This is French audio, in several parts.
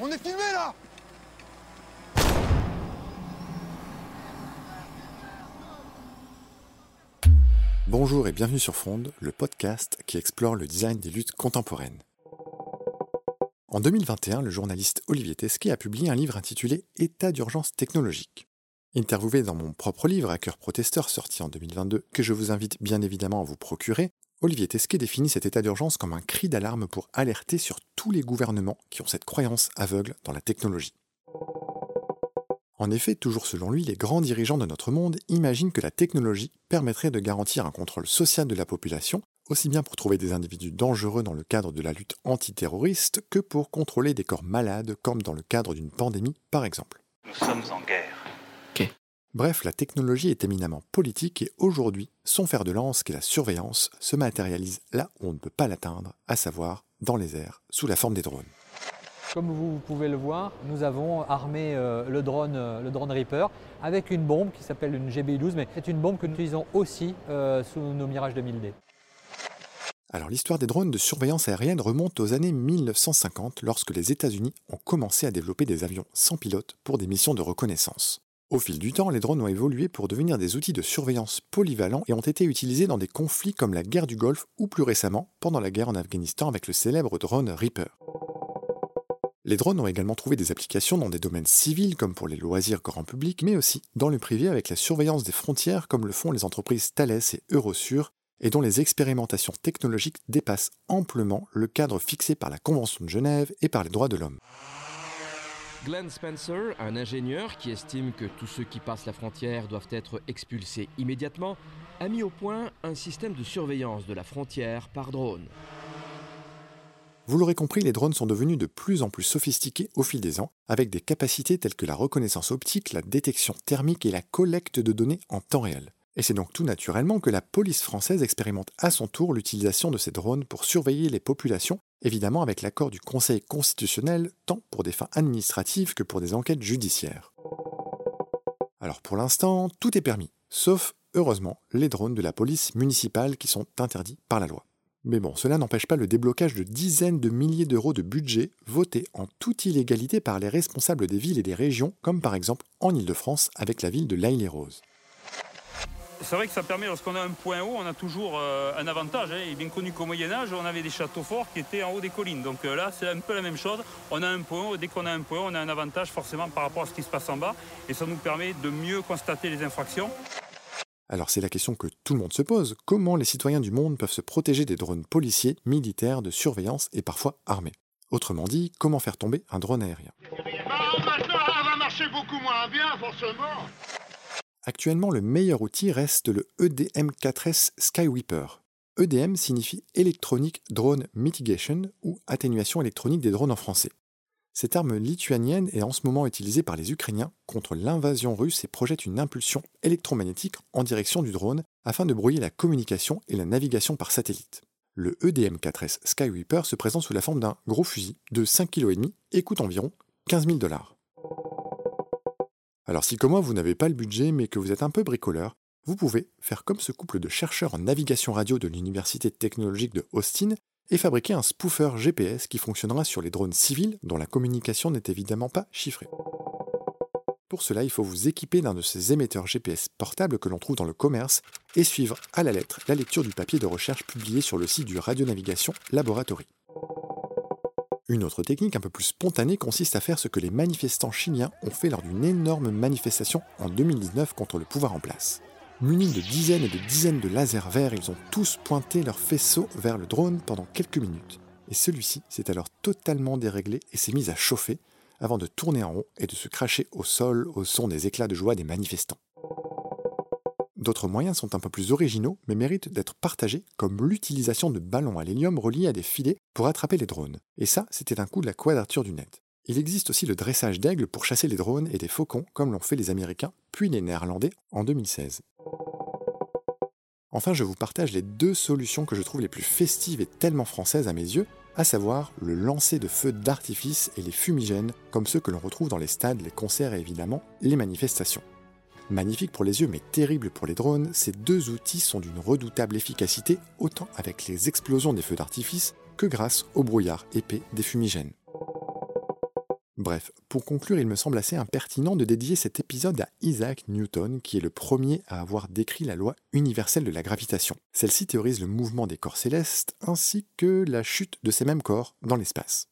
On est filmé là Bonjour et bienvenue sur Fronde, le podcast qui explore le design des luttes contemporaines. En 2021, le journaliste Olivier Tesquet a publié un livre intitulé État d'urgence technologique. Interviewé dans mon propre livre à cœur protesteur sorti en 2022, que je vous invite bien évidemment à vous procurer, Olivier Tesquet définit cet état d'urgence comme un cri d'alarme pour alerter sur tous les gouvernements qui ont cette croyance aveugle dans la technologie. En effet, toujours selon lui, les grands dirigeants de notre monde imaginent que la technologie permettrait de garantir un contrôle social de la population, aussi bien pour trouver des individus dangereux dans le cadre de la lutte antiterroriste que pour contrôler des corps malades comme dans le cadre d'une pandémie par exemple. Nous sommes en guerre. Bref, la technologie est éminemment politique et aujourd'hui, son fer de lance, qui est la surveillance, se matérialise là où on ne peut pas l'atteindre, à savoir dans les airs, sous la forme des drones. Comme vous pouvez le voir, nous avons armé euh, le, drone, euh, le drone Reaper avec une bombe qui s'appelle une GBI-12, mais c'est une bombe que nous utilisons aussi euh, sous nos Mirage 2000D. Alors l'histoire des drones de surveillance aérienne remonte aux années 1950 lorsque les États-Unis ont commencé à développer des avions sans pilote pour des missions de reconnaissance. Au fil du temps, les drones ont évolué pour devenir des outils de surveillance polyvalents et ont été utilisés dans des conflits comme la guerre du Golfe ou plus récemment pendant la guerre en Afghanistan avec le célèbre drone Reaper. Les drones ont également trouvé des applications dans des domaines civils comme pour les loisirs grand public, mais aussi dans le privé avec la surveillance des frontières comme le font les entreprises Thales et Eurosur, et dont les expérimentations technologiques dépassent amplement le cadre fixé par la Convention de Genève et par les droits de l'homme. Glenn Spencer, un ingénieur qui estime que tous ceux qui passent la frontière doivent être expulsés immédiatement, a mis au point un système de surveillance de la frontière par drone. Vous l'aurez compris, les drones sont devenus de plus en plus sophistiqués au fil des ans, avec des capacités telles que la reconnaissance optique, la détection thermique et la collecte de données en temps réel. Et c'est donc tout naturellement que la police française expérimente à son tour l'utilisation de ces drones pour surveiller les populations, évidemment avec l'accord du Conseil constitutionnel, tant pour des fins administratives que pour des enquêtes judiciaires. Alors pour l'instant, tout est permis, sauf, heureusement, les drones de la police municipale qui sont interdits par la loi. Mais bon, cela n'empêche pas le déblocage de dizaines de milliers d'euros de budget votés en toute illégalité par les responsables des villes et des régions, comme par exemple en Ile-de-France avec la ville de l'Aille-les-Roses. C'est vrai que ça permet, lorsqu'on a un point haut, on a toujours euh, un avantage. Hein. Il est bien connu qu'au Moyen-Âge, on avait des châteaux forts qui étaient en haut des collines. Donc euh, là, c'est un peu la même chose. On a un point haut, dès qu'on a un point haut, on a un avantage forcément par rapport à ce qui se passe en bas. Et ça nous permet de mieux constater les infractions. Alors c'est la question que tout le monde se pose. Comment les citoyens du monde peuvent se protéger des drones policiers, militaires, de surveillance et parfois armés? Autrement dit, comment faire tomber un drone aérien? Maintenant, ça va marcher beaucoup moins bien, forcément Actuellement, le meilleur outil reste le E EDM4S Skyweeper. EDM signifie Electronic Drone Mitigation ou atténuation électronique des drones en français. Cette arme lituanienne est en ce moment utilisée par les Ukrainiens contre l'invasion russe et projette une impulsion électromagnétique en direction du drone afin de brouiller la communication et la navigation par satellite. Le E EDM4S Skyweeper se présente sous la forme d'un gros fusil de 5,5 kg et coûte environ 15 000 dollars. Alors si comme moi vous n'avez pas le budget mais que vous êtes un peu bricoleur, vous pouvez faire comme ce couple de chercheurs en navigation radio de l'Université technologique de Austin et fabriquer un spoofer GPS qui fonctionnera sur les drones civils dont la communication n'est évidemment pas chiffrée. Pour cela, il faut vous équiper d'un de ces émetteurs GPS portables que l'on trouve dans le commerce et suivre à la lettre la lecture du papier de recherche publié sur le site du Radionavigation Laboratory. Une autre technique un peu plus spontanée consiste à faire ce que les manifestants chiliens ont fait lors d'une énorme manifestation en 2019 contre le pouvoir en place. Munis de dizaines et de dizaines de lasers verts, ils ont tous pointé leurs faisceaux vers le drone pendant quelques minutes. Et celui-ci s'est alors totalement déréglé et s'est mis à chauffer avant de tourner en rond et de se cracher au sol au son des éclats de joie des manifestants. D'autres moyens sont un peu plus originaux mais méritent d'être partagés, comme l'utilisation de ballons à l'hélium reliés à des filets pour attraper les drones. Et ça, c'était un coup de la quadrature du net. Il existe aussi le dressage d'aigles pour chasser les drones et des faucons, comme l'ont fait les Américains, puis les Néerlandais en 2016. Enfin, je vous partage les deux solutions que je trouve les plus festives et tellement françaises à mes yeux, à savoir le lancer de feux d'artifice et les fumigènes, comme ceux que l'on retrouve dans les stades, les concerts et évidemment les manifestations. Magnifique pour les yeux mais terrible pour les drones, ces deux outils sont d'une redoutable efficacité autant avec les explosions des feux d'artifice que grâce au brouillard épais des fumigènes. Bref, pour conclure, il me semble assez impertinent de dédier cet épisode à Isaac Newton, qui est le premier à avoir décrit la loi universelle de la gravitation. Celle-ci théorise le mouvement des corps célestes ainsi que la chute de ces mêmes corps dans l'espace.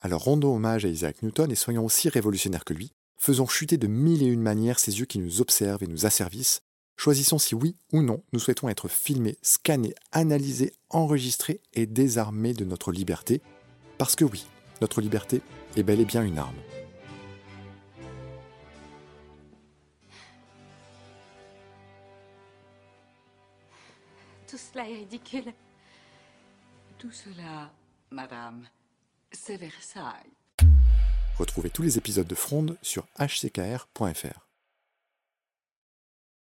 Alors rendons hommage à Isaac Newton et soyons aussi révolutionnaires que lui. Faisons chuter de mille et une manières ces yeux qui nous observent et nous asservissent. Choisissons si oui ou non nous souhaitons être filmés, scannés, analysés, enregistrés et désarmés de notre liberté. Parce que oui, notre liberté est bel et bien une arme. Tout cela est ridicule. Tout cela, madame, c'est Versailles. Retrouvez tous les épisodes de Fronde sur hckr.fr.